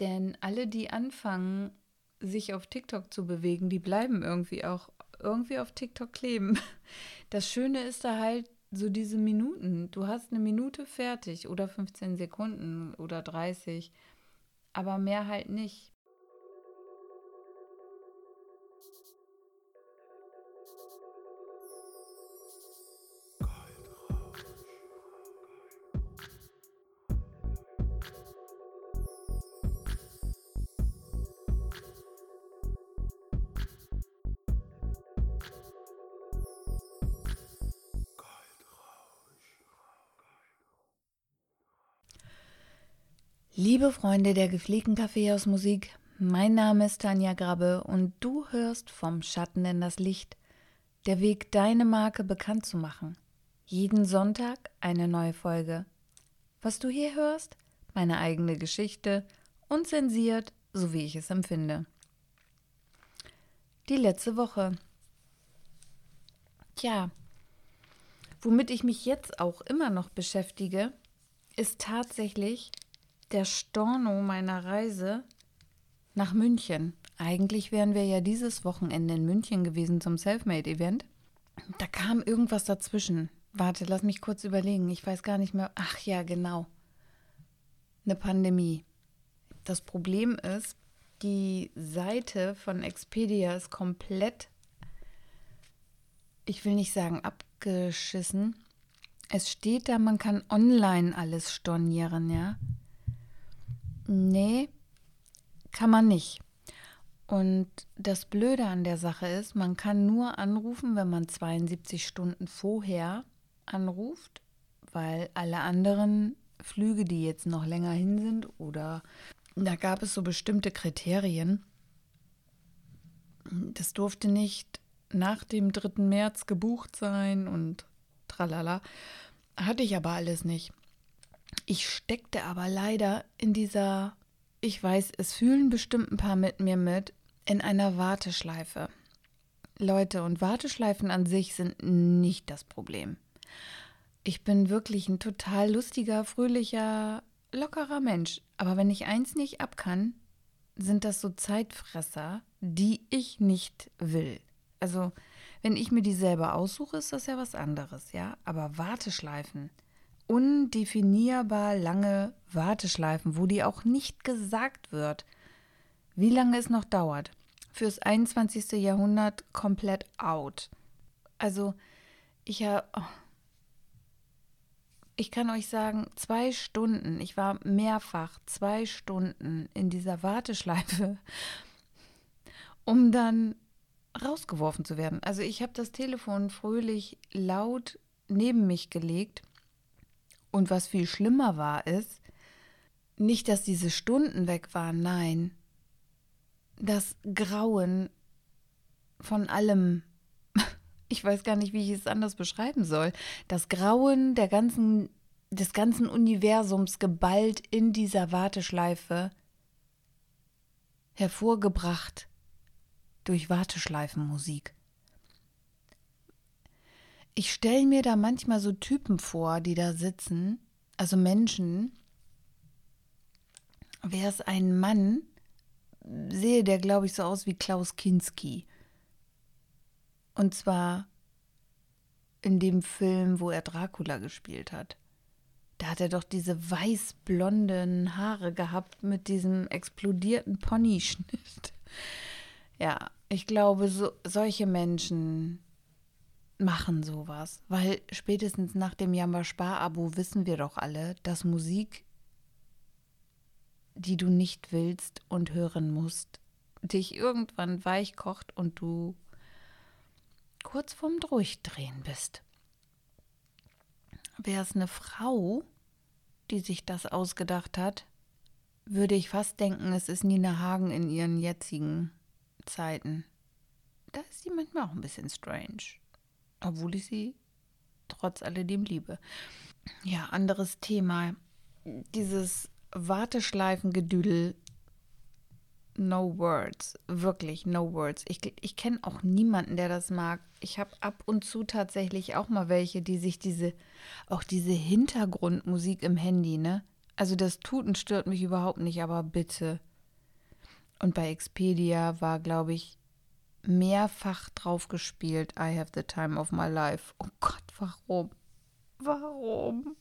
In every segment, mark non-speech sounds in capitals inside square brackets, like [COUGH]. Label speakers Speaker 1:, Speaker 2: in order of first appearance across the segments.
Speaker 1: Denn alle, die anfangen, sich auf TikTok zu bewegen, die bleiben irgendwie auch irgendwie auf TikTok kleben. [LAUGHS] Das Schöne ist da halt so diese Minuten. Du hast eine Minute fertig oder 15 Sekunden oder 30, aber mehr halt nicht. Liebe Freunde der gepflegten Kaffeehausmusik, mein Name ist Tanja Grabbe und du hörst vom Schatten in das Licht, der Weg, deine Marke bekannt zu machen. Jeden Sonntag eine neue Folge. Was du hier hörst, meine eigene Geschichte, unzensiert, so wie ich es empfinde. Die letzte Woche. Tja, womit ich mich jetzt auch immer noch beschäftige, ist tatsächlich der Storno meiner Reise nach München. Eigentlich wären wir ja dieses Wochenende in München gewesen zum Selfmade-Event. Da kam irgendwas dazwischen. Warte, lass mich kurz überlegen. Ich weiß gar nicht mehr. Ach ja, genau. Eine Pandemie. Das Problem ist, die Seite von Expedia ist komplett, ich will nicht sagen abgeschissen. Es steht da, man kann online alles stornieren, ja. Nee, kann man nicht. Und das Blöde an der Sache ist, man kann nur anrufen, wenn man 72 Stunden vorher anruft, weil alle anderen Flüge, die jetzt noch länger hin sind, oder da gab es so bestimmte Kriterien. Das durfte nicht nach dem 3. März gebucht sein und tralala. Hatte ich aber alles nicht. Ich steckte aber leider in dieser, ich weiß, es fühlen bestimmt ein paar mit mir mit, in einer Warteschleife. Leute, und Warteschleifen an sich sind nicht das Problem. Ich bin wirklich ein total lustiger, fröhlicher, lockerer Mensch. Aber wenn ich eins nicht ab kann, sind das so Zeitfresser, die ich nicht will. Also, wenn ich mir die selber aussuche, ist das ja was anderes, ja? Aber Warteschleifen, undefinierbar lange Warteschleifen, wo dir auch nicht gesagt wird, wie lange es noch dauert. Fürs 21. Jahrhundert komplett out. Also, ich habe. Oh, ich kann euch sagen, zwei Stunden, ich war mehrfach zwei Stunden in dieser Warteschleife, [LAUGHS] um dann rausgeworfen zu werden. Also ich habe das Telefon fröhlich laut neben mich gelegt und was viel schlimmer war, ist, nicht, dass diese Stunden weg waren, nein, das Grauen von allem. [LAUGHS] Ich weiß gar nicht, wie ich es anders beschreiben soll. Das Grauen der ganzen, des ganzen Universums geballt in dieser Warteschleife, hervorgebracht durch Warteschleifenmusik ich stelle mir da manchmal so Typen vor, die da sitzen, also Menschen. Wäre es ein Mann, sehe der, glaube ich, so aus wie Klaus Kinski. Und zwar in dem Film, wo er Dracula gespielt hat. Da hat er doch diese weiß-blonden Haare gehabt mit diesem explodierten Ponyschnitt. Ja, ich glaube, so, solche Menschen machen sowas, weil spätestens nach dem Jamba-Spar-Abo wissen wir doch alle, dass Musik, die du nicht willst und hören musst, dich irgendwann weich kocht und du kurz vorm Durchdrehen bist. Wäre es eine Frau, die sich das ausgedacht hat, würde ich fast denken, es ist Nina Hagen in ihren jetzigen Zeiten. Da ist sie manchmal auch ein bisschen strange obwohl ich sie trotz alledem liebe. Ja, anderes Thema. Dieses Warteschleifengedüdel. No words. Wirklich, no words. Ich, ich kenne auch niemanden, der das mag. Ich habe ab und zu tatsächlich auch mal welche, die sich diese, auch diese Hintergrundmusik im Handy, ne? Also das Tuten stört mich überhaupt nicht, aber bitte. Und bei Expedia war, glaube ich, mehrfach drauf gespielt, I have the time of my life. Oh Gott, warum? Warum?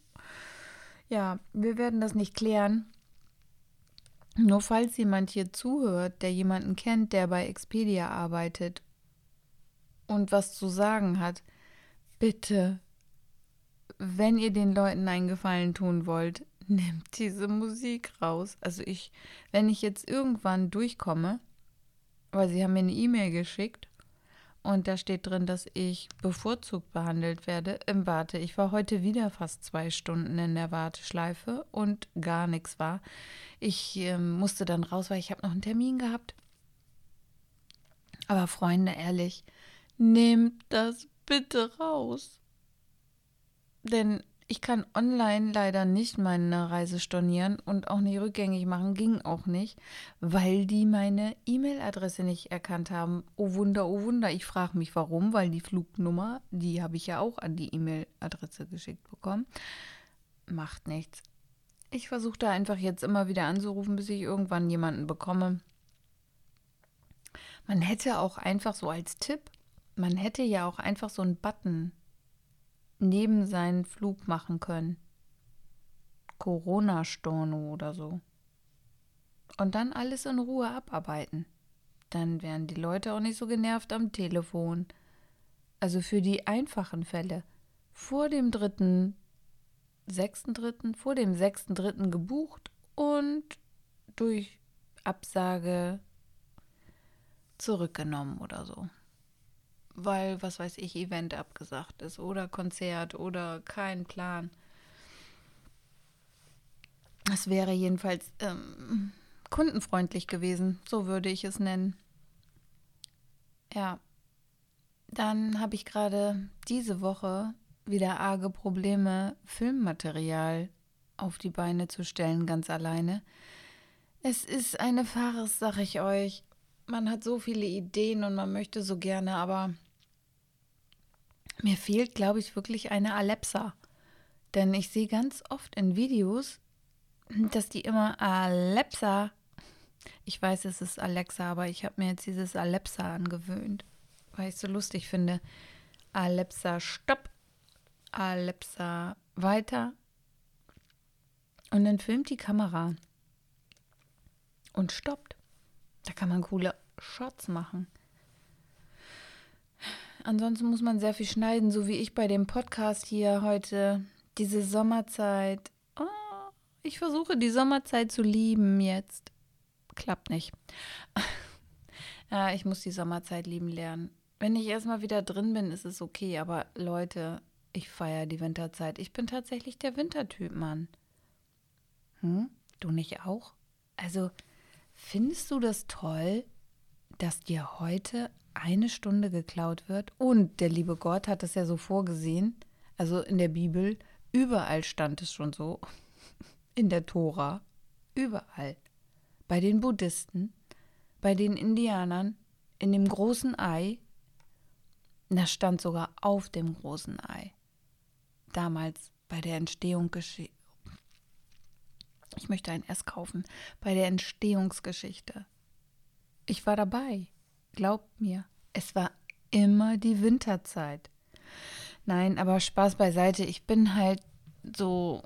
Speaker 1: Ja, wir werden das nicht klären. Nur falls jemand hier zuhört, der jemanden kennt, der bei Expedia arbeitet und was zu sagen hat, bitte, wenn ihr den Leuten einen Gefallen tun wollt, nehmt diese Musik raus. Also ich, wenn ich jetzt irgendwann durchkomme, weil sie haben mir eine E-Mail geschickt und da steht drin, dass ich bevorzugt behandelt werde im Warte. Ich war heute wieder fast zwei Stunden in der Warteschleife und gar nichts war. Ich äh, musste dann raus, weil ich habe noch einen Termin gehabt. Aber Freunde, ehrlich, nehmt das bitte raus. Denn ich kann online leider nicht meine Reise stornieren und auch nicht rückgängig machen, ging auch nicht, weil die meine E-Mail-Adresse nicht erkannt haben. Oh Wunder, oh Wunder. Ich frage mich warum, weil die Flugnummer, die habe ich ja auch an die E-Mail-Adresse geschickt bekommen. Macht nichts. Ich versuche da einfach jetzt immer wieder anzurufen, bis ich irgendwann jemanden bekomme. Man hätte auch einfach so als Tipp, man hätte ja auch einfach so einen Button neben seinen Flug machen können. Corona-Storno oder so. Und dann alles in Ruhe abarbeiten. Dann wären die Leute auch nicht so genervt am Telefon. Also für die einfachen Fälle. Vor dem dritten, sechsten dritten, vor dem sechsten dritten gebucht und durch Absage zurückgenommen oder so weil, was weiß ich, Event abgesagt ist oder Konzert oder kein Plan. Es wäre jedenfalls ähm, kundenfreundlich gewesen, so würde ich es nennen. Ja, dann habe ich gerade diese Woche wieder arge Probleme, Filmmaterial auf die Beine zu stellen, ganz alleine. Es ist eine Farce, sag ich euch. Man hat so viele Ideen und man möchte so gerne, aber mir fehlt, glaube ich, wirklich eine Alexa. Denn ich sehe ganz oft in Videos, dass die immer Alexa. Ich weiß, es ist Alexa, aber ich habe mir jetzt dieses Alexa angewöhnt, weil ich es so lustig finde. Alexa, stopp. Alexa, weiter. Und dann filmt die Kamera und stoppt. Da kann man coole Shots machen. Ansonsten muss man sehr viel schneiden, so wie ich bei dem Podcast hier heute. Diese Sommerzeit. Oh, ich versuche die Sommerzeit zu lieben jetzt. Klappt nicht. [LAUGHS] ja, ich muss die Sommerzeit lieben lernen. Wenn ich erstmal wieder drin bin, ist es okay. Aber Leute, ich feiere die Winterzeit. Ich bin tatsächlich der Wintertyp, Mann. Hm? Du nicht auch? Also, findest du das toll, dass dir heute eine Stunde geklaut wird. Und der liebe Gott hat das ja so vorgesehen. Also in der Bibel, überall stand es schon so. [LAUGHS] In der Tora, überall. Bei den Buddhisten, bei den Indianern, in dem großen Ei. Das stand sogar auf dem großen Ei. Damals bei der Entstehung geschehen. Ich möchte ein S kaufen. Bei der Entstehungsgeschichte. Ich war dabei. Glaubt mir, es war immer die Winterzeit. Nein, aber Spaß beiseite. Ich bin halt so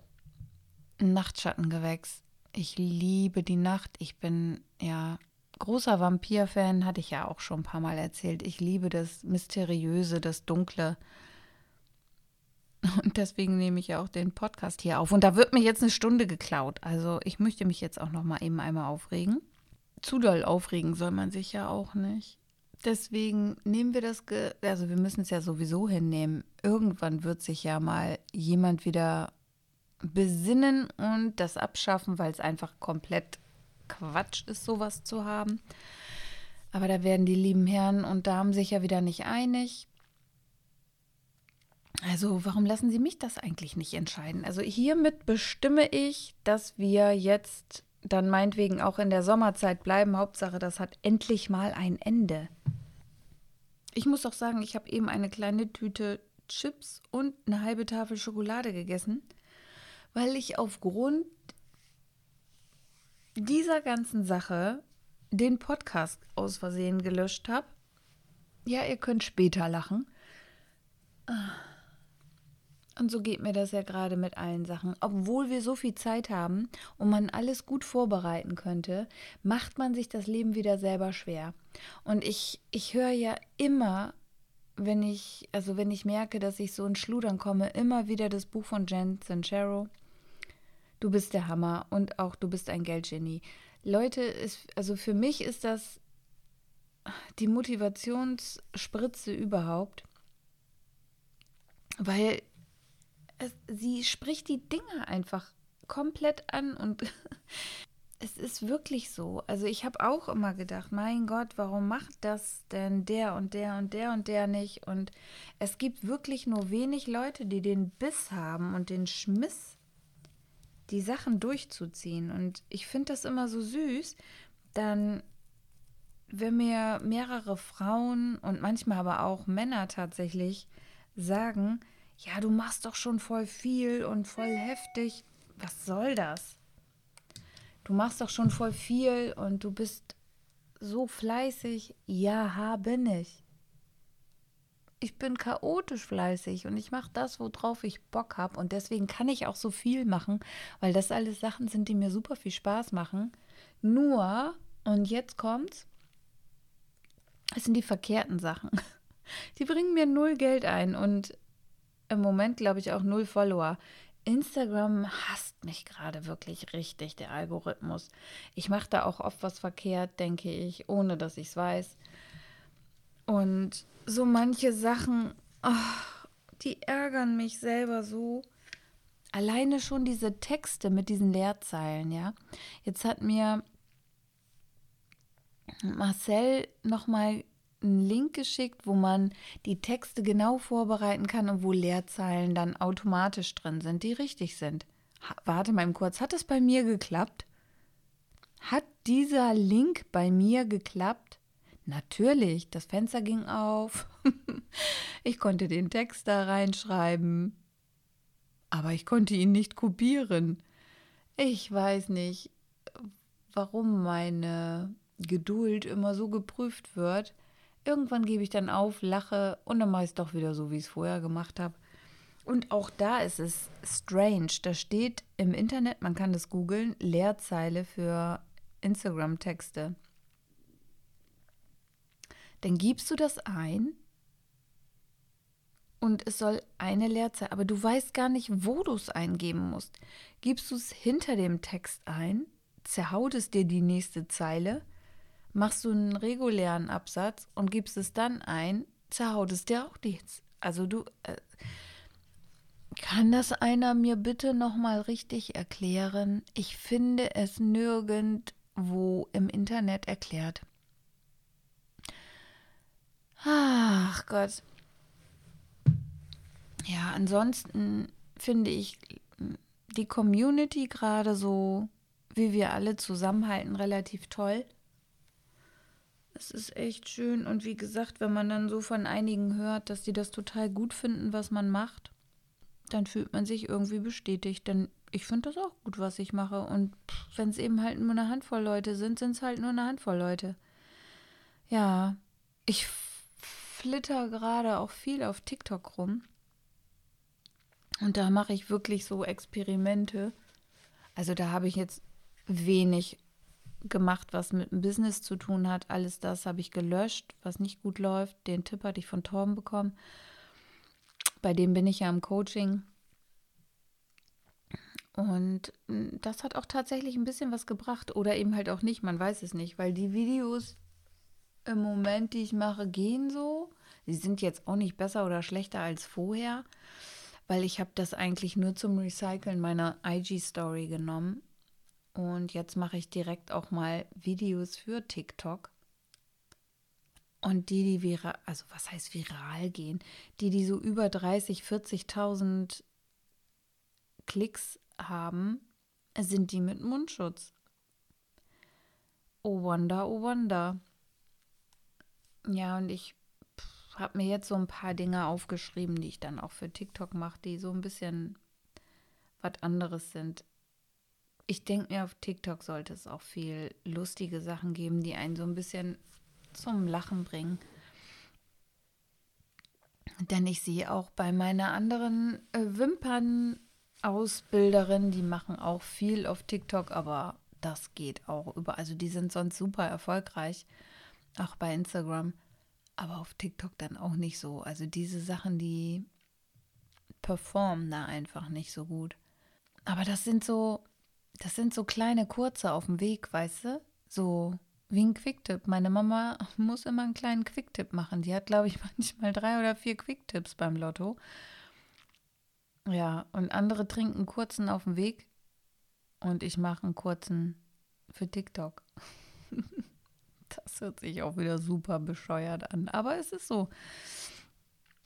Speaker 1: Nachtschattengewächs. Ich liebe die Nacht. Ich bin ja großer Vampir-Fan, hatte ich ja auch schon ein paar Mal erzählt. Ich liebe das Mysteriöse, das Dunkle. [LAUGHS] Und deswegen nehme ich ja auch den Podcast hier auf. Und da wird mir jetzt eine Stunde geklaut. Also ich möchte mich jetzt auch noch mal eben einmal aufregen. Zu doll aufregen soll man sich ja auch nicht. Deswegen nehmen wir das, also wir müssen es ja sowieso hinnehmen. Irgendwann wird sich ja mal jemand wieder besinnen und das abschaffen, weil es einfach komplett Quatsch ist, sowas zu haben. Aber da werden die lieben Herren und Damen sich ja wieder nicht einig. Also warum lassen Sie mich das eigentlich nicht entscheiden? Also hiermit bestimme ich, dass wir jetzt dann meinetwegen auch in der Sommerzeit bleiben. Hauptsache, das hat endlich mal ein Ende. Ich muss auch sagen, ich habe eben eine kleine Tüte Chips und eine halbe Tafel Schokolade gegessen, weil ich aufgrund dieser ganzen Sache den Podcast aus Versehen gelöscht habe. Ja, ihr könnt später lachen. Und so geht mir das ja gerade mit allen Sachen. Obwohl wir so viel Zeit haben und man alles gut vorbereiten könnte, macht man sich das Leben wieder selber schwer. Und ich, ich höre ja immer, wenn ich, also wenn ich merke, dass ich so in Schludern komme, immer wieder das Buch von Jen Sincero. Du bist der Hammer und auch du bist ein Geldgenie. Leute, ist, also für mich ist das die Motivationsspritze überhaupt, weil es, sie spricht die Dinge einfach komplett an und [LAUGHS] es ist wirklich so. Also ich habe auch immer gedacht, mein Gott, warum macht das denn der und der und der und der nicht? Und es gibt wirklich nur wenig Leute, die den Biss haben und den Schmiss, die Sachen durchzuziehen. Und ich finde das immer so süß, dann, wenn mir mehrere Frauen und manchmal aber auch Männer tatsächlich sagen, ja, du machst doch schon voll viel und voll heftig. Was soll das? Du machst doch schon voll viel und du bist so fleißig. Ja, bin ich. Ich bin chaotisch fleißig und ich mache das, worauf ich Bock habe. Und deswegen kann ich auch so viel machen, weil das alles Sachen sind, die mir super viel Spaß machen. Nur, und jetzt kommt's, es sind die verkehrten Sachen. [LAUGHS] Die bringen mir null Geld ein und im Moment, glaube ich, auch null Follower. Instagram hasst mich gerade wirklich richtig, der Algorithmus. Ich mache da auch oft was verkehrt, denke ich, ohne dass ich es weiß. Und so manche Sachen, oh, die ärgern mich selber so. Alleine schon diese Texte mit diesen Leerzeilen, ja. Jetzt hat mir Marcel nochmal einen Link geschickt, wo man die Texte genau vorbereiten kann und wo Leerzeilen dann automatisch drin sind, die richtig sind. Warte mal kurz, hat es bei mir geklappt? Hat dieser Link bei mir geklappt? Natürlich, das Fenster ging auf. [LAUGHS] ich konnte den Text da reinschreiben. Aber ich konnte ihn nicht kopieren. Ich weiß nicht, warum meine Geduld immer so geprüft wird. Irgendwann gebe ich dann auf, lache und dann mache ich es doch wieder so, wie ich es vorher gemacht habe. Und auch da ist es strange. Da steht im Internet, man kann das googeln, Leerzeile für Instagram-Texte. Dann gibst du das ein und es soll eine Leerzeile, aber du weißt gar nicht, wo du es eingeben musst. Gibst du es hinter dem Text ein, zerhaut es dir die nächste Zeile machst du einen regulären Absatz und gibst es dann ein, zerhaut es dir auch nichts. Also du, äh, kann das einer mir bitte nochmal richtig erklären? Ich finde es nirgendwo im Internet erklärt. Ach Gott. Ja, ansonsten finde ich die Community gerade so, wie wir alle zusammenhalten, relativ toll. Es ist echt schön. Und wie gesagt, wenn man dann so von einigen hört, dass die das total gut finden, was man macht, dann fühlt man sich irgendwie bestätigt. Denn ich finde das auch gut, was ich mache. Und wenn es eben halt nur eine Handvoll Leute sind, sind es halt nur eine Handvoll Leute. Ja, ich flitter gerade auch viel auf TikTok rum. Und da mache ich wirklich so Experimente. Also da habe ich jetzt wenig gemacht, was mit dem Business zu tun hat. Alles das habe ich gelöscht, was nicht gut läuft. Den Tipp hatte ich von Torben bekommen. Bei dem bin ich ja im Coaching. Und hm, das hat auch tatsächlich ein bisschen was gebracht oder eben halt auch nicht, man weiß es nicht, weil die Videos im Moment, die ich mache, gehen so. Sie sind jetzt auch nicht besser oder schlechter als vorher, weil ich habe das eigentlich nur zum Recyceln meiner IG-Story genommen und jetzt mache ich direkt auch mal Videos für TikTok. Und die, die viral, also was heißt viral gehen, die, die so über 30, 40.000 Klicks haben, sind die mit Mundschutz. Oh Wonder, oh Wonder. Ja, und ich habe mir jetzt so ein paar Dinge aufgeschrieben, die ich dann auch für TikTok mache, die so ein bisschen was anderes sind ich denke mir, auf TikTok sollte es auch viel lustige Sachen geben, die einen so ein bisschen zum Lachen bringen. Denn ich sehe auch bei meiner anderen äh, Wimpernausbilderin, die machen auch viel auf TikTok, aber das geht auch über. Also die sind sonst super erfolgreich, auch bei Instagram, aber auf TikTok dann auch nicht so. Also diese Sachen, die performen da einfach nicht so gut. Aber das sind so, das sind so kleine kurze auf dem Weg, weißt du? So wie ein Quicktip. Meine Mama muss immer einen kleinen Quicktip machen. Die hat, glaube ich, [LAUGHS] manchmal drei oder vier Quicktips beim Lotto. Ja, und andere trinken kurzen auf dem Weg und ich mache einen kurzen für TikTok. [LAUGHS] das hört sich auch wieder super bescheuert an, aber es ist so.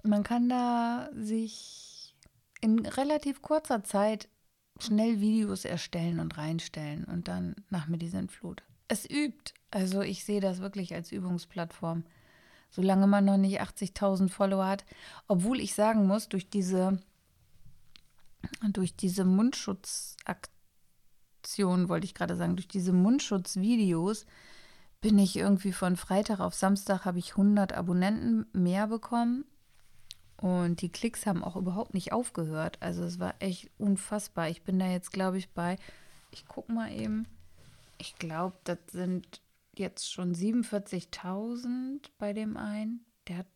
Speaker 1: Man kann da sich in relativ kurzer Zeit schnell Videos erstellen und reinstellen und dann nach mir die Sintflut. Es übt. Also ich sehe das wirklich als Übungsplattform. Solange man noch nicht 80.000 Follower hat. Obwohl ich sagen muss, durch diese, durch diese Mundschutzaktion, wollte ich gerade sagen, durch diese Mundschutzvideos bin ich irgendwie von Freitag auf Samstag habe ich 100 Abonnenten mehr bekommen und die Klicks haben auch überhaupt nicht aufgehört. Also es war echt unfassbar. Ich bin da jetzt, glaube ich, bei, ich gucke mal eben, ich glaube, das sind jetzt schon 47.000 bei dem einen. Der hat,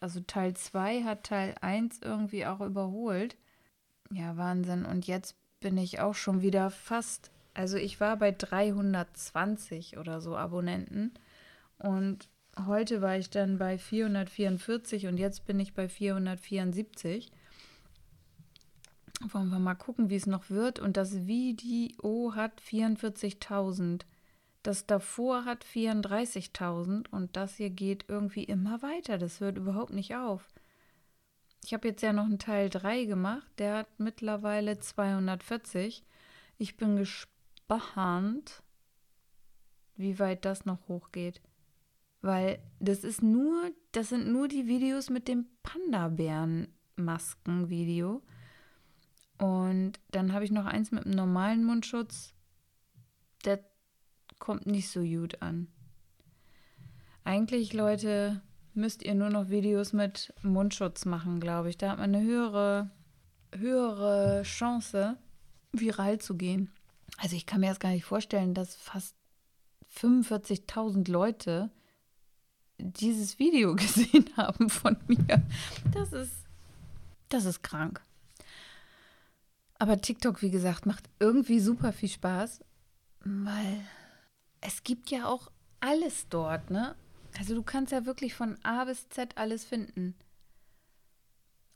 Speaker 1: also Teil 2 hat Teil 1 irgendwie auch überholt. Ja, Wahnsinn. Und jetzt bin ich auch schon wieder fast, also ich war bei 320 oder so Abonnenten. Und heute war ich dann bei 444 und jetzt bin ich bei 474. Wollen wir mal gucken, wie es noch wird. Und das Video hat 44.000. Das davor hat 34.000 und das hier geht irgendwie immer weiter. Das hört überhaupt nicht auf. Ich habe jetzt ja noch einen Teil 3 gemacht. Der hat mittlerweile 240. Ich bin gespannt, wie weit das noch hochgeht. Weil das ist nur, das sind nur die Videos mit dem Panda-Bären-Masken-Video. Und dann habe ich noch eins mit einem normalen Mundschutz. Der kommt nicht so gut an. Eigentlich, Leute, müsst ihr nur noch Videos mit Mundschutz machen, glaube ich. Da hat man eine höhere, höhere Chance, viral zu gehen. Also ich kann mir das gar nicht vorstellen, dass fast 45.000 Leute dieses Video [LAUGHS] gesehen haben von mir. Das ist, das ist krank. Aber TikTok, wie gesagt, macht irgendwie super viel Spaß, weil es gibt ja auch alles dort, ne? Also du kannst ja wirklich von A bis Z alles finden.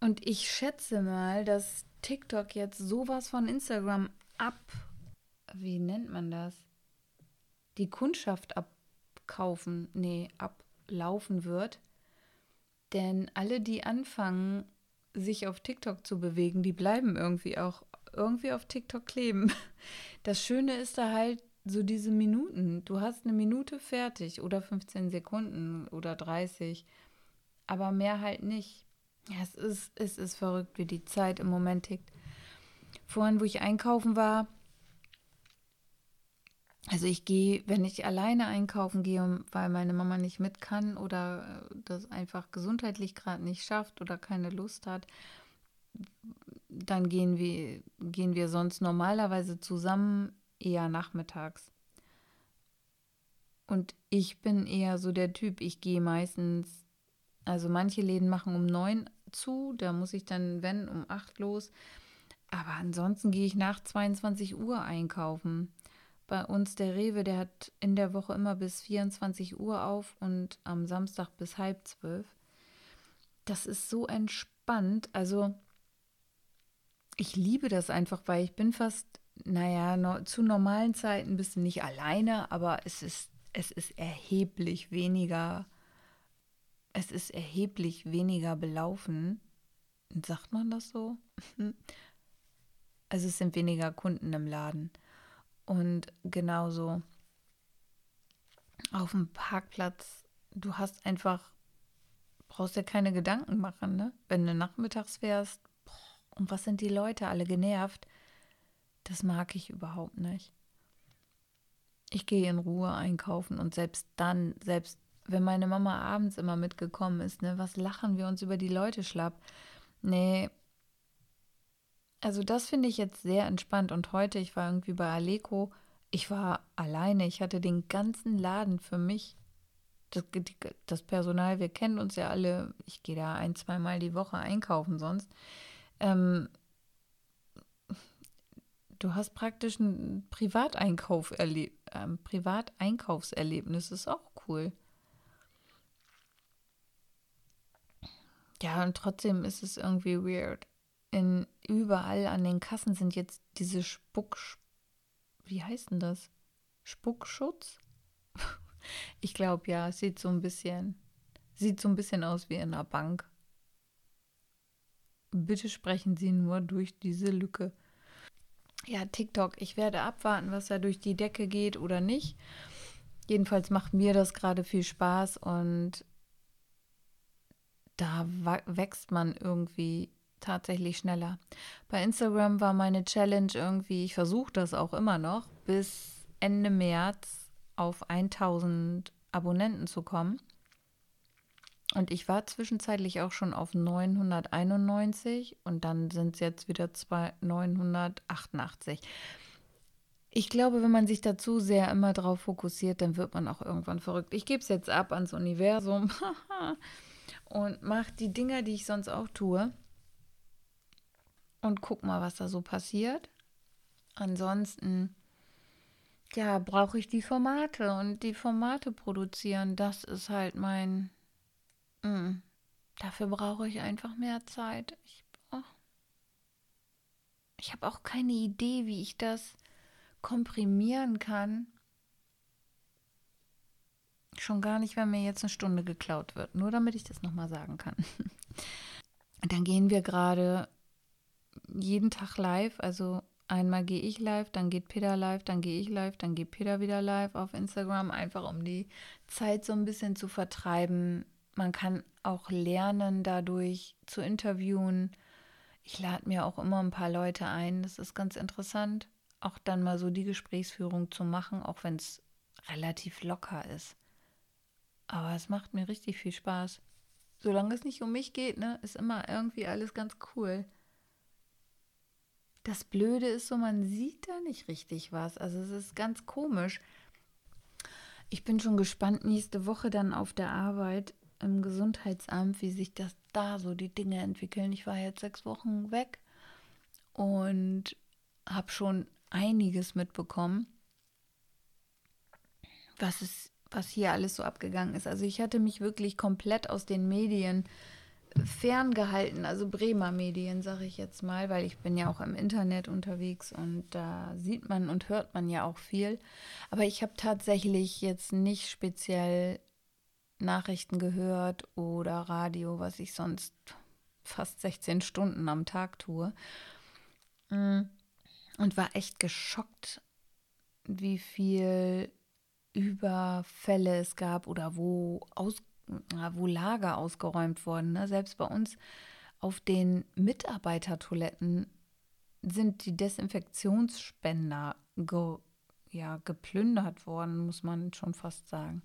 Speaker 1: Und ich schätze mal, dass TikTok jetzt sowas von Instagram ab, wie nennt man das? Die Kundschaft abkaufen, nee, ab, laufen wird. Denn alle, die anfangen, sich auf TikTok zu bewegen, die bleiben irgendwie auch irgendwie auf TikTok kleben. [LAUGHS] Das Schöne ist da halt so diese Minuten. Du hast eine Minute fertig oder 15 Sekunden oder 30, aber mehr halt nicht. Ja, es ist, es ist verrückt, wie die Zeit im Moment tickt. Vorhin, wo ich einkaufen war, also ich gehe, wenn ich alleine einkaufen gehe, weil meine Mama nicht mit kann oder äh, das einfach gesundheitlich gerade nicht schafft oder keine Lust hat, dann gehen wir, gehen wir sonst normalerweise zusammen eher nachmittags. Und ich bin eher so der Typ, ich gehe meistens, also manche Läden machen um neun zu, da muss ich dann, wenn, um acht los. Aber ansonsten gehe ich nach 22 Uhr einkaufen bei uns der Rewe, der hat in der Woche immer bis 24 Uhr auf und am Samstag bis halb zwölf. Das ist so entspannt. Also ich liebe das einfach, weil ich bin fast, naja, no, zu normalen Zeiten ein bisschen nicht alleine, aber es ist, es ist erheblich weniger, es ist erheblich weniger belaufen. Sagt man das so? [LAUGHS] Also es sind weniger Kunden im Laden. Und genauso auf dem Parkplatz, du hast einfach, brauchst dir keine Gedanken machen, ne? Wenn du nachmittags fährst, und was sind die Leute alle genervt? Das mag ich überhaupt nicht. Ich gehe in Ruhe einkaufen und selbst dann, selbst wenn meine Mama abends immer mitgekommen ist, ne, was lachen wir uns über die Leute schlapp? Nee. Also das finde ich jetzt sehr entspannt und heute, ich war irgendwie bei Aleko, ich war alleine, ich hatte den ganzen Laden für mich. Das, das Personal, wir kennen uns ja alle, ich gehe da ein, zweimal die Woche einkaufen sonst. Ähm, du hast praktisch ein Privateinkauf erlebt, ähm, Privateinkaufserlebnis, ist auch cool. Ja, und trotzdem ist es irgendwie weird. In überall an den Kassen sind jetzt diese Spuck, wie heißt denn das? Spuckschutz? [LAUGHS] Ich glaube ja, sieht so ein bisschen, sieht so ein bisschen aus wie in einer Bank. Bitte sprechen Sie nur durch diese Lücke. Ja, TikTok, ich werde abwarten, was da durch die Decke geht oder nicht. Jedenfalls macht mir das gerade viel Spaß und da wächst man irgendwie tatsächlich schneller. Bei Instagram war meine Challenge irgendwie, ich versuche das auch immer noch, bis Ende März auf 1000 Abonnenten zu kommen. Und ich war zwischenzeitlich auch schon auf 991 und dann sind es jetzt wieder 988. Ich glaube, wenn man sich dazu sehr immer darauf fokussiert, dann wird man auch irgendwann verrückt. Ich gebe es jetzt ab ans Universum [LAUGHS] und mache die Dinger, die ich sonst auch tue. Und guck mal, was da so passiert. Ansonsten, ja, brauche ich die Formate und die Formate produzieren. Das ist halt mein, Mm. Dafür brauche ich einfach mehr Zeit. Ich, oh. ich habe auch keine Idee, wie ich das komprimieren kann. Schon gar nicht, wenn mir jetzt eine Stunde geklaut wird. Nur damit ich das nochmal sagen kann. [LAUGHS] Dann gehen wir gerade jeden Tag live. Also einmal gehe ich live, dann geht Peter live, dann gehe ich live, dann geht Peter wieder live auf Instagram. Einfach um die Zeit so ein bisschen zu vertreiben man kann auch lernen, dadurch zu interviewen. Ich lade mir auch immer ein paar Leute ein. Das ist ganz interessant, auch dann mal so die Gesprächsführung zu machen, auch wenn es relativ locker ist. Aber es macht mir richtig viel Spaß. Solange es nicht um mich geht, ne, ist immer irgendwie alles ganz cool. Das Blöde ist so, man sieht da nicht richtig was. Also es ist ganz komisch. Ich bin schon gespannt nächste Woche dann auf der Arbeit, im Gesundheitsamt, wie sich das da so die Dinge entwickeln. Ich war jetzt sechs Wochen weg und habe schon einiges mitbekommen, was es, was hier alles so abgegangen ist. Also ich hatte mich wirklich komplett aus den Medien ferngehalten, also Bremer Medien, sage ich jetzt mal, weil ich bin ja auch im Internet unterwegs und da sieht man und hört man ja auch viel. Aber ich habe tatsächlich jetzt nicht speziell Nachrichten gehört oder Radio, was ich sonst fast 16 Stunden am Tag tue. Mm. Und war echt geschockt, wie viel Überfälle es gab oder wo, aus, wo Lager ausgeräumt wurden. Ne? Selbst bei uns auf den Mitarbeitertoiletten sind die Desinfektionsspender ge, ja, geplündert worden, muss man schon fast sagen.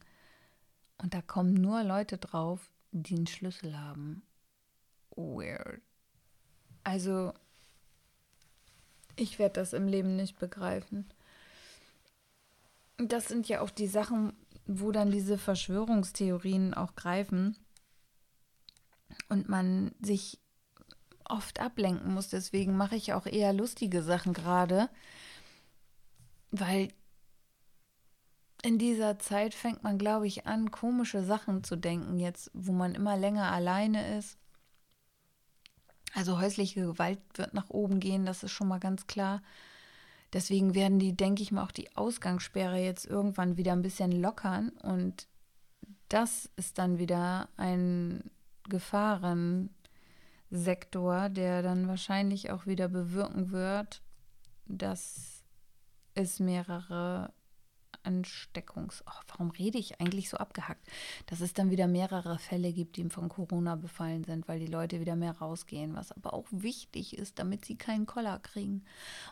Speaker 1: Und da kommen nur Leute drauf, die einen Schlüssel haben. Weird. Also, ich werde das im Leben nicht begreifen. Das sind ja auch die Sachen, wo dann diese Verschwörungstheorien auch greifen und man sich oft ablenken muss. Deswegen mache ich auch eher lustige Sachen gerade, weil in dieser Zeit fängt man, glaube ich, an, komische Sachen zu denken, jetzt, wo man immer länger alleine ist. Also häusliche Gewalt wird nach oben gehen, das ist schon mal ganz klar. Deswegen werden die, denke ich mal, auch die Ausgangssperre jetzt irgendwann wieder ein bisschen lockern. Und das ist dann wieder ein Gefahrensektor, der dann wahrscheinlich auch wieder bewirken wird, dass es mehrere Ansteckungs... Oh, warum rede ich eigentlich so abgehackt? Dass es dann wieder mehrere Fälle gibt, die von Corona befallen sind, weil die Leute wieder mehr rausgehen, was aber auch wichtig ist, damit sie keinen Koller kriegen.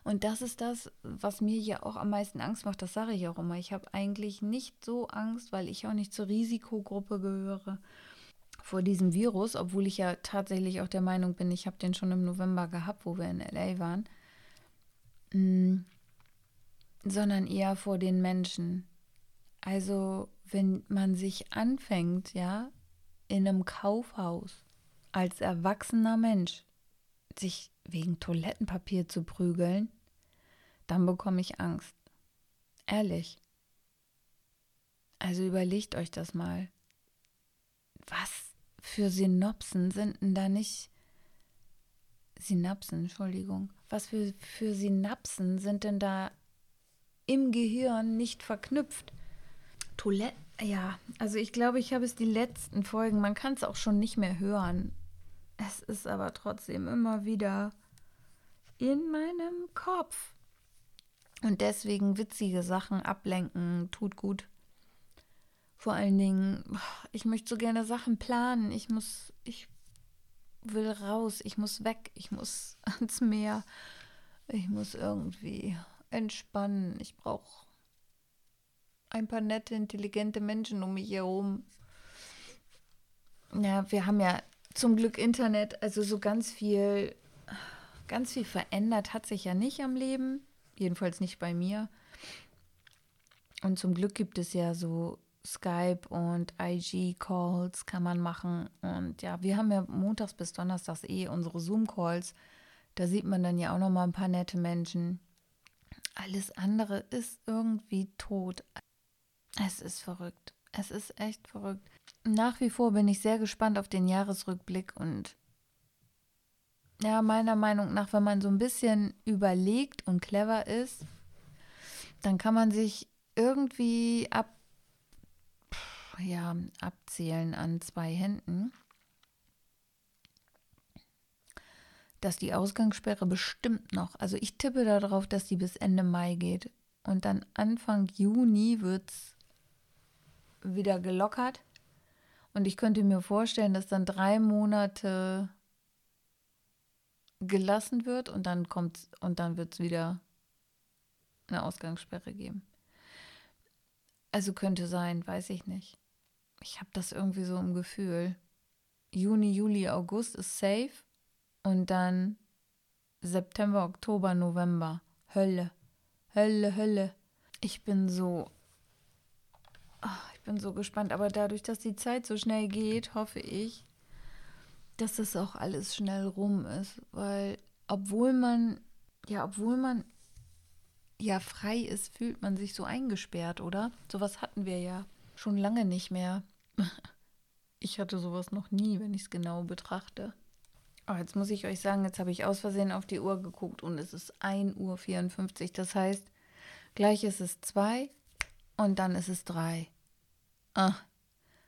Speaker 1: Und das ist das, was mir ja auch am meisten Angst macht. Das sage ich auch immer. Ich habe eigentlich nicht so Angst, weil ich auch nicht zur Risikogruppe gehöre vor diesem Virus, obwohl ich ja tatsächlich auch der Meinung bin, ich habe den schon im November gehabt, wo wir in LA waren. Sondern eher vor den Menschen. Also wenn man sich anfängt, ja, in einem Kaufhaus als erwachsener Mensch sich wegen Toilettenpapier zu prügeln, dann bekomme ich Angst. Ehrlich. Also überlegt euch das mal. Was für Synopsen sind denn da nicht? Synapsen, Entschuldigung. Was für, für Synapsen sind denn da im Gehirn nicht verknüpft. Toilette, ja, also ich glaube, ich habe es die letzten Folgen, man kann es auch schon nicht mehr hören. Es ist aber trotzdem immer wieder in meinem Kopf. Und deswegen witzige Sachen ablenken tut gut. Vor allen Dingen, ich möchte so gerne Sachen planen. Ich muss, ich will raus, ich muss weg, ich muss ans Meer. Ich muss irgendwie entspannen. Ich brauche ein paar nette, intelligente Menschen um mich herum. Ja, wir haben ja zum Glück Internet, also so ganz viel, ganz viel verändert hat sich ja nicht am Leben, jedenfalls nicht bei mir. Und zum Glück gibt es ja so Skype und IG-Calls kann man machen. Und ja, wir haben ja montags bis donnerstags eh unsere Zoom-Calls. Da sieht man dann ja auch noch mal ein paar nette Menschen. Alles andere ist irgendwie tot. Es ist verrückt. Es ist echt verrückt. Nach wie vor bin ich sehr gespannt auf den Jahresrückblick und ja, meiner Meinung nach, wenn man so ein bisschen überlegt und clever ist, dann kann man sich irgendwie ab, ja, abzählen an zwei Händen. Dass die Ausgangssperre bestimmt noch, also ich tippe darauf, dass die bis Ende Mai geht. Und dann Anfang Juni wird es wieder gelockert. Und ich könnte mir vorstellen, dass dann drei Monate gelassen wird und dann kommt und dann wird es wieder eine Ausgangssperre geben. Also könnte sein, weiß ich nicht. Ich habe das irgendwie so im Gefühl. Juni, Juli, August ist safe und dann September, Oktober, November. Hölle. Hölle, Hölle. Ich bin so. Ach, ich bin so gespannt. Aber dadurch, dass die Zeit so schnell geht, hoffe ich, dass das auch alles schnell rum ist. Weil, obwohl man, ja, obwohl man ja frei ist, fühlt man sich so eingesperrt, oder? Sowas hatten wir ja schon lange nicht mehr. [LAUGHS] Ich hatte sowas noch nie, wenn ich es genau betrachte. Oh, jetzt muss ich euch sagen, jetzt habe ich aus Versehen auf die Uhr geguckt und es ist 1.54 Uhr. Das heißt, gleich ist es 2 und dann ist es 3. Ach,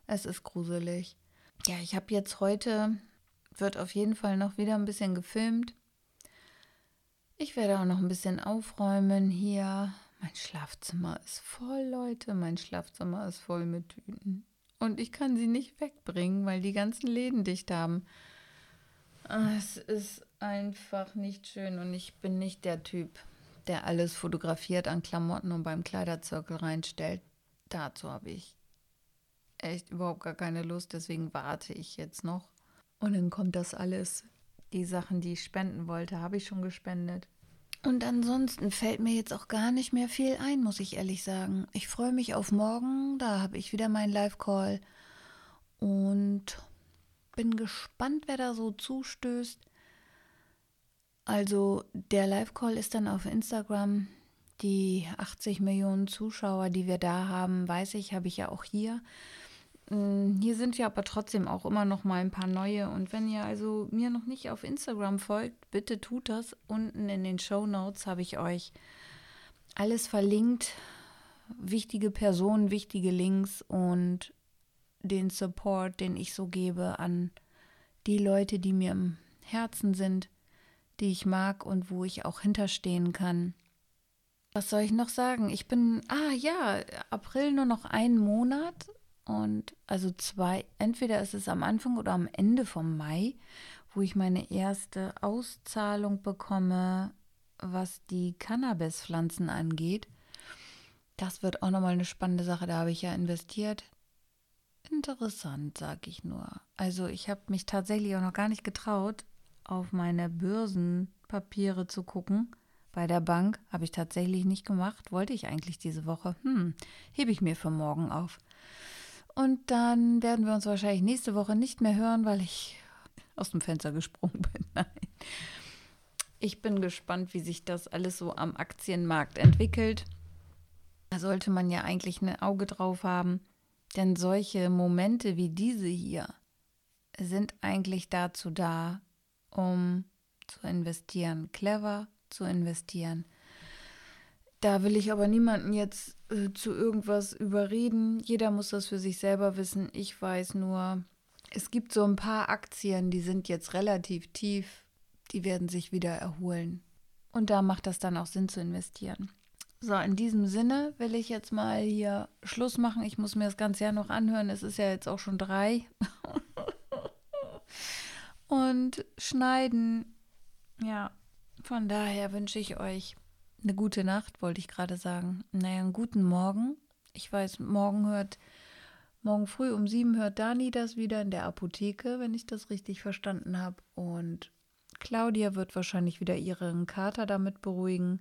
Speaker 1: es ist gruselig. Ja, ich habe jetzt heute, wird auf jeden Fall noch wieder ein bisschen gefilmt. Ich werde auch noch ein bisschen aufräumen hier. Mein Schlafzimmer ist voll, Leute. Mein Schlafzimmer ist voll mit Tüten. Und ich kann sie nicht wegbringen, weil die ganzen Läden dicht haben. Es ist einfach nicht schön und ich bin nicht der Typ, der alles fotografiert an Klamotten und beim Kleiderzirkel reinstellt. Dazu habe ich echt überhaupt gar keine Lust, deswegen warte ich jetzt noch. Und dann kommt das alles. Die Sachen, die ich spenden wollte, habe ich schon gespendet. Und ansonsten fällt mir jetzt auch gar nicht mehr viel ein, muss ich ehrlich sagen. Ich freue mich auf morgen, da habe ich wieder meinen Live-Call. Und bin gespannt, wer da so zustößt. Also der Live-Call ist dann auf Instagram. Die 80 Millionen Zuschauer, die wir da haben, weiß ich, habe ich ja auch hier. Mm, hier sind ja aber trotzdem auch immer noch mal ein paar neue. Und wenn ihr also mir noch nicht auf Instagram folgt, bitte tut das. Unten in den Show Notes habe ich euch alles verlinkt. Wichtige Personen, wichtige Links und den Support, den ich so gebe an die Leute, die mir im Herzen sind, die ich mag und wo ich auch hinterstehen kann. Was soll ich noch sagen? Ich bin, ah ja, April nur noch einen Monat und also zwei, entweder ist es am Anfang oder am Ende vom Mai, wo ich meine erste Auszahlung bekomme, was die Cannabispflanzen angeht. Das wird auch nochmal eine spannende Sache, da habe ich ja investiert. Interessant, sag ich nur. Also ich habe mich tatsächlich auch noch gar nicht getraut, auf meine Börsenpapiere zu gucken. Bei der Bank habe ich tatsächlich nicht gemacht, wollte ich eigentlich diese Woche. Hm, hebe ich mir für morgen auf. Und dann werden wir uns wahrscheinlich nächste Woche nicht mehr hören, weil ich aus dem Fenster gesprungen bin. [LAUGHS] Nein. Ich bin gespannt, wie sich das alles so am Aktienmarkt entwickelt. Da sollte man ja eigentlich ein Auge drauf haben. Denn solche Momente wie diese hier sind eigentlich dazu da, um zu investieren, clever zu investieren. Da will ich aber niemanden jetzt äh, zu irgendwas überreden. Jeder muss das für sich selber wissen. Ich weiß nur, es gibt so ein paar Aktien, die sind jetzt relativ tief, die werden sich wieder erholen. Und da macht das dann auch Sinn zu investieren. So, in diesem Sinne will ich jetzt mal hier Schluss machen. Ich muss mir das ganze Jahr noch anhören. Es ist ja jetzt auch schon drei. [LAUGHS] Und schneiden. Ja, von daher wünsche ich euch eine gute Nacht, wollte ich gerade sagen. Naja, einen guten Morgen. Ich weiß, morgen hört, morgen früh um sieben hört Dani das wieder in der Apotheke, wenn ich das richtig verstanden habe. Und Claudia wird wahrscheinlich wieder ihren Kater damit beruhigen.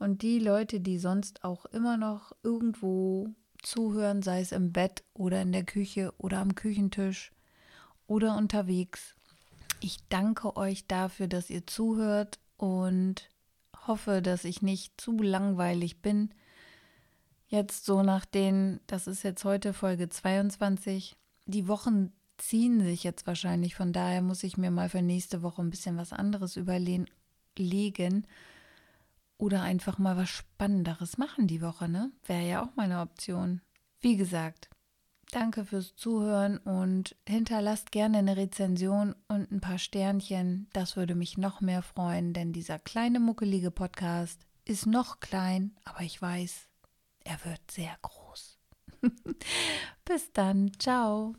Speaker 1: Und die Leute, die sonst auch immer noch irgendwo zuhören, sei es im Bett oder in der Küche oder am Küchentisch oder unterwegs. Ich danke euch dafür, dass ihr zuhört und hoffe, dass ich nicht zu langweilig bin. Jetzt so nach den, das ist jetzt heute Folge 22, die Wochen ziehen sich jetzt wahrscheinlich, von daher muss ich mir mal für nächste Woche ein bisschen was anderes überlegen oder einfach mal was Spannenderes machen die Woche, ne? Wäre ja auch meine Option. Wie gesagt, danke fürs Zuhören und hinterlasst gerne eine Rezension und ein paar Sternchen. Das würde mich noch mehr freuen, denn dieser kleine muckelige Podcast ist noch klein, aber ich weiß, er wird sehr groß. [LAUGHS] Bis dann, ciao.